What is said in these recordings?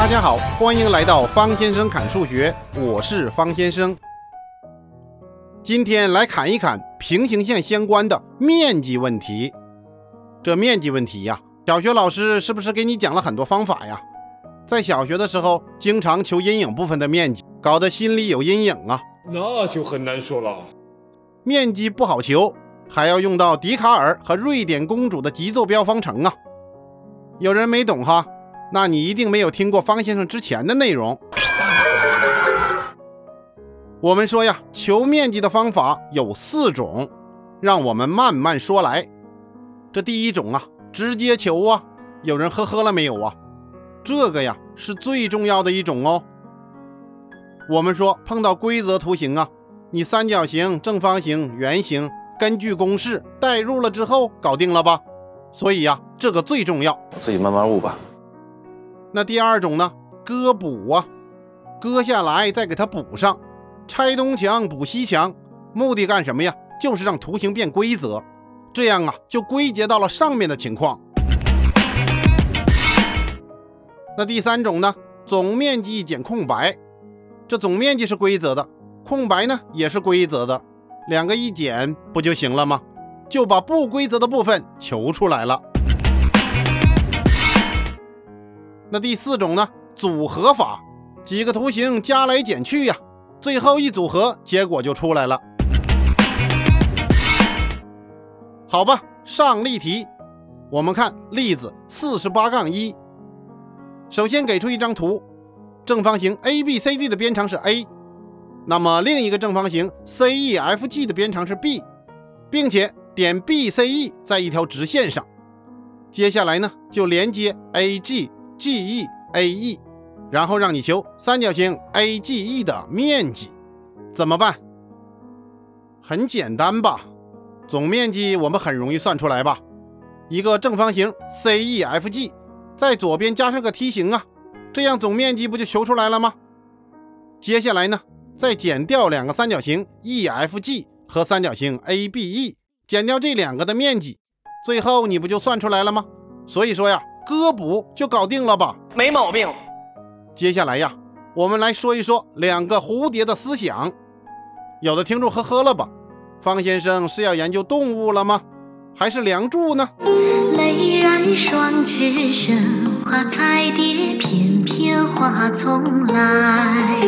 大家好，欢迎来到方先生侃数学，我是方先生。今天来侃一侃平行线相关的面积问题。这面积问题呀，小学老师是不是给你讲了很多方法呀？在小学的时候，经常求阴影部分的面积，搞得心里有阴影啊。那就很难说了。面积不好求，还要用到笛卡尔和瑞典公主的极坐标方程啊。有人没懂哈？那你一定没有听过方先生之前的内容。我们说呀，求面积的方法有四种，让我们慢慢说来。这第一种啊，直接求啊，有人呵呵了没有啊？这个呀是最重要的一种哦。我们说碰到规则图形啊，你三角形、正方形、圆形，根据公式代入了之后，搞定了吧？所以呀，这个最重要。自己慢慢悟吧。那第二种呢？割补啊，割下来再给它补上，拆东墙补西墙，目的干什么呀？就是让图形变规则，这样啊就归结到了上面的情况。那第三种呢？总面积减空白，这总面积是规则的，空白呢也是规则的，两个一减不就行了吗？就把不规则的部分求出来了。那第四种呢？组合法，几个图形加来减去呀，最后一组合，结果就出来了。好吧，上例题，我们看例子四十八杠一。首先给出一张图，正方形 ABCD 的边长是 a，那么另一个正方形 CEFG 的边长是 b，并且点 BCE 在一条直线上。接下来呢，就连接 AG。GE AE，然后让你求三角形 AGE 的面积，怎么办？很简单吧？总面积我们很容易算出来吧？一个正方形 CEFG，在左边加上个梯形啊，这样总面积不就求出来了吗？接下来呢，再减掉两个三角形 EFG 和三角形 ABE，减掉这两个的面积，最后你不就算出来了吗？所以说呀。割补就搞定了吧？没毛病。接下来呀，我们来说一说两个蝴蝶的思想。有的听众呵呵了吧？方先生是要研究动物了吗？还是梁祝呢？泪染双彩蝶翩翩花丛来。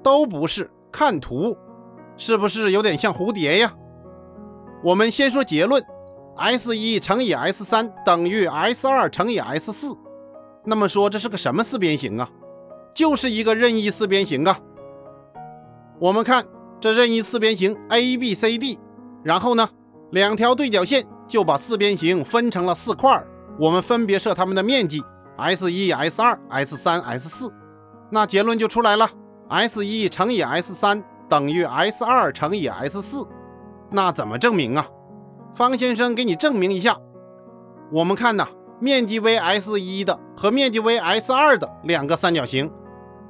都不是，看图，是不是有点像蝴蝶呀？我们先说结论。S 一乘以 s 三等于 s 二乘以 s 四，那么说这是个什么四边形啊？就是一个任意四边形啊。我们看这任意四边形 ABCD，然后呢，两条对角线就把四边形分成了四块，我们分别设它们的面积 s 一、s 二、s 三、s 四，那结论就出来了：s 一乘以 s 三等于 s 二乘以 s 四。那怎么证明啊？方先生给你证明一下，我们看呐，面积为 s 一的和面积为 s 二的两个三角形，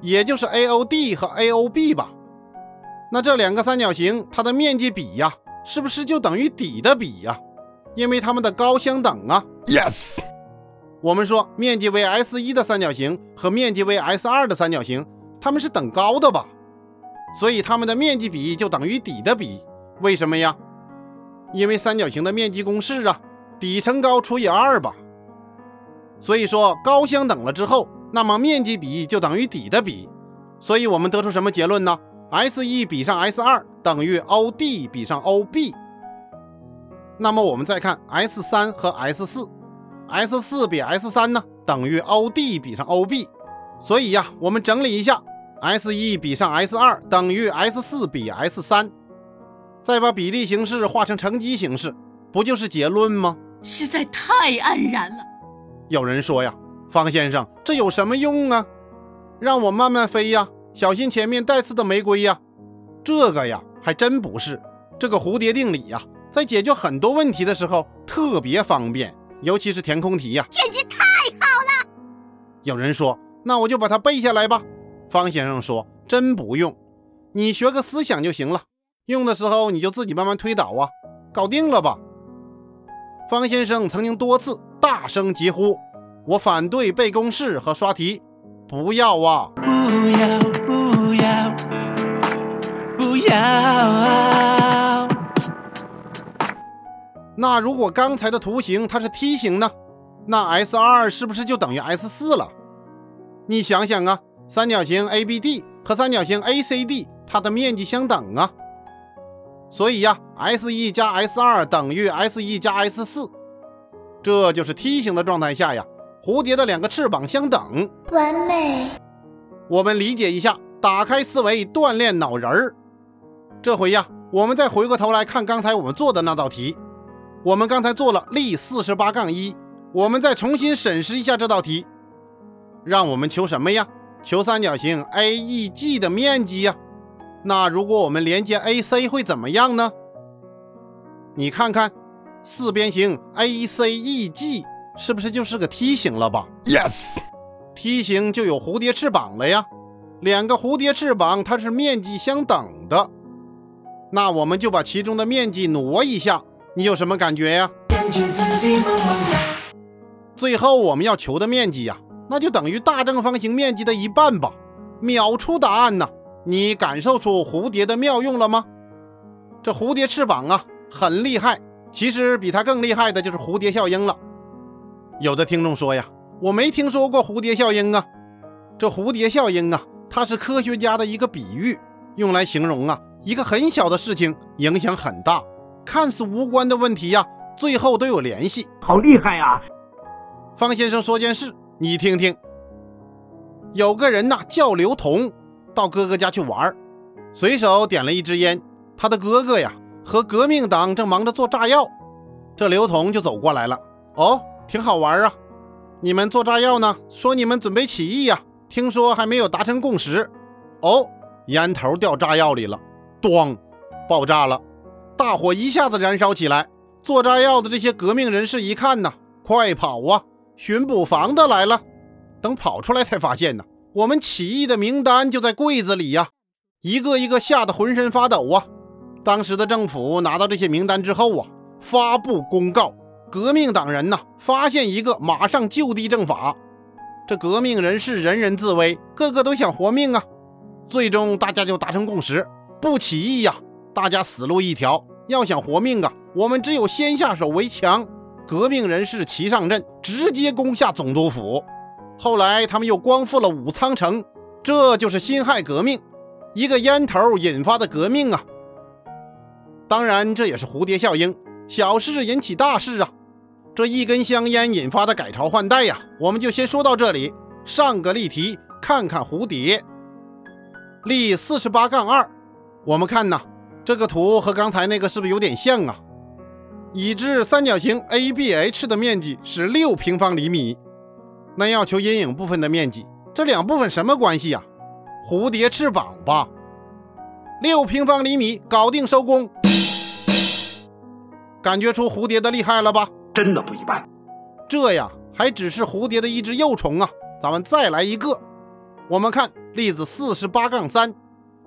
也就是 AOD 和 AOB 吧？那这两个三角形它的面积比呀，是不是就等于底的比呀？因为它们的高相等啊。Yes。我们说面积为 s 一的三角形和面积为 s 二的三角形，它们是等高的吧？所以它们的面积比就等于底的比。为什么呀？因为三角形的面积公式啊，底乘高除以二吧。所以说高相等了之后，那么面积比就等于底的比。所以我们得出什么结论呢？S 一比上 S 二等于 OD 比上 OB。那么我们再看 S 三和 S 四，S 四比 S 三呢等于 OD 比上 OB。所以呀，我们整理一下，S 一比上 S 二等于 S 四比 S 三。再把比例形式化成乘积形式，不就是结论吗？实在太黯然了。有人说呀，方先生，这有什么用啊？让我慢慢飞呀，小心前面带刺的玫瑰呀。这个呀，还真不是。这个蝴蝶定理呀，在解决很多问题的时候特别方便，尤其是填空题呀，简直太好了。有人说，那我就把它背下来吧。方先生说，真不用，你学个思想就行了。用的时候你就自己慢慢推导啊，搞定了吧？方先生曾经多次大声疾呼：“我反对背公式和刷题。”不要啊！不要不要不要！那如果刚才的图形它是梯形呢？那 S 二是不是就等于 S 四了？你想想啊，三角形 ABD 和三角形 ACD 它的面积相等啊，所以呀，S 一加 S 二等于 S 一加 S 四，这就是梯形的状态下呀，蝴蝶的两个翅膀相等。完美。我们理解一下，打开思维，锻炼脑仁儿。这回呀，我们再回过头来看刚才我们做的那道题。我们刚才做了例四十八杠一，我们再重新审视一下这道题，让我们求什么呀？求三角形 AEG 的面积呀。那如果我们连接 AC 会怎么样呢？你看看，四边形 ACEG 是不是就是个梯形了吧？Yes。梯形就有蝴蝶翅膀了呀，两个蝴蝶翅膀它是面积相等的，那我们就把其中的面积挪一下。你有什么感觉呀？感觉自己萌萌最后我们要求的面积呀，那就等于大正方形面积的一半吧。秒出答案呢？你感受出蝴蝶的妙用了吗？这蝴蝶翅膀啊，很厉害。其实比它更厉害的就是蝴蝶效应了。有的听众说呀，我没听说过蝴蝶效应啊。这蝴蝶效应啊，它是科学家的一个比喻，用来形容啊一个很小的事情影响很大。看似无关的问题呀，最后都有联系，好厉害呀！方先生说件事，你听听。有个人呐叫刘同，到哥哥家去玩，随手点了一支烟。他的哥哥呀和革命党正忙着做炸药，这刘同就走过来了。哦，挺好玩啊！你们做炸药呢？说你们准备起义呀？听说还没有达成共识。哦，烟头掉炸药里了，咣，爆炸了。大火一下子燃烧起来，做炸药的这些革命人士一看呐，快跑啊！巡捕房的来了。等跑出来才发现呢，我们起义的名单就在柜子里呀，一个一个吓得浑身发抖啊！当时的政府拿到这些名单之后啊，发布公告，革命党人呐，发现一个马上就地正法。这革命人士人人自危，个个都想活命啊！最终大家就达成共识，不起义呀！大家死路一条，要想活命啊，我们只有先下手为强。革命人士齐上阵，直接攻下总督府。后来他们又光复了武昌城，这就是辛亥革命，一个烟头引发的革命啊。当然，这也是蝴蝶效应，小事引起大事啊。这一根香烟引发的改朝换代呀，我们就先说到这里。上个例题，看看蝴蝶。例四十八杠二，我们看呐。这个图和刚才那个是不是有点像啊？已知三角形 ABH 的面积是六平方厘米，那要求阴影部分的面积，这两部分什么关系呀？蝴蝶翅膀吧？六平方厘米搞定收工，感觉出蝴蝶的厉害了吧？真的不一般。这呀还只是蝴蝶的一只幼虫啊，咱们再来一个。我们看例子四十八杠三。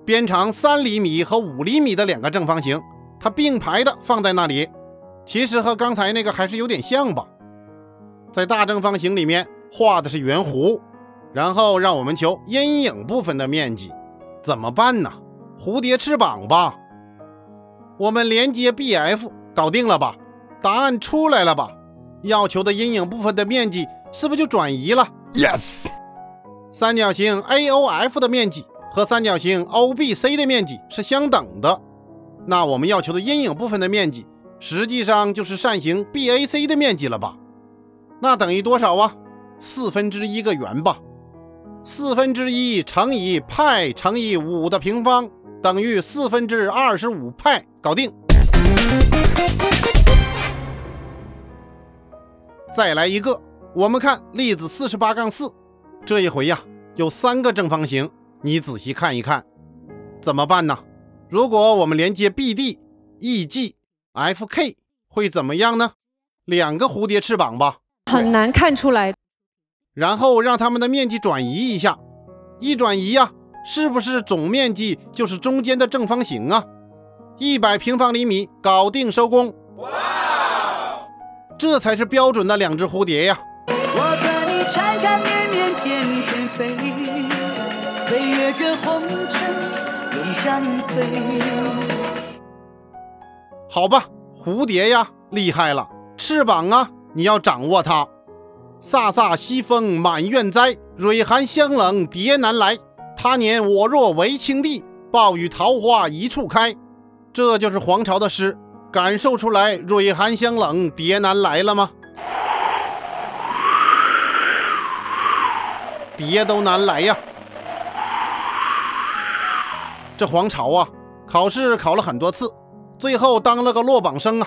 边长三厘米和五厘米的两个正方形，它并排的放在那里，其实和刚才那个还是有点像吧。在大正方形里面画的是圆弧，然后让我们求阴影部分的面积，怎么办呢？蝴蝶翅膀吧。我们连接 BF 搞定了吧？答案出来了吧？要求的阴影部分的面积是不是就转移了？Yes。三角形 AOF 的面积。和三角形 OBC 的面积是相等的，那我们要求的阴影部分的面积，实际上就是扇形 BAC 的面积了吧？那等于多少啊？四分之一个圆吧。四分之一乘以派乘以五的平方等于四分之二十五派，搞定。再来一个，我们看例子四十八杠四，这一回呀，有三个正方形。你仔细看一看，怎么办呢？如果我们连接 BD、EG、FK 会怎么样呢？两个蝴蝶翅膀吧，很难看出来。然后让它们的面积转移一下，一转移呀，是不是总面积就是中间的正方形啊？一百平方厘米，搞定收工。哇，这才是标准的两只蝴蝶呀。我你缠缠绵绵翩翩翩飞，飞越这红尘永相随。好吧，蝴蝶呀，厉害了，翅膀啊，你要掌握它。飒飒西风满院栽，蕊寒香冷蝶难来。他年我若为青帝，暴雨桃花一处开。这就是黄巢的诗，感受出来蕊寒香冷蝶难来了吗？蝶都难来呀！这黄巢啊，考试考了很多次，最后当了个落榜生啊，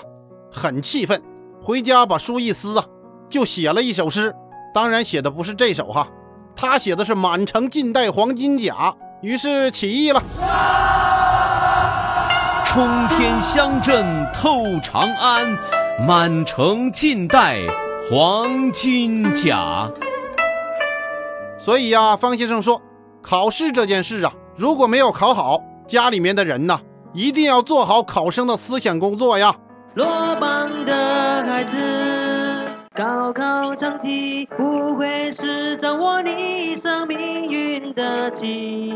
很气愤，回家把书一撕啊。就写了一首诗，当然写的不是这首哈，他写的是满城尽带黄金甲，于是起义了。冲天香阵透长安，满城尽带黄金甲。所以呀，方先生说，考试这件事啊，如果没有考好，家里面的人呢，一定要做好考生的思想工作呀。落榜的孩子。高考成绩不会是掌握你一生命运的棋。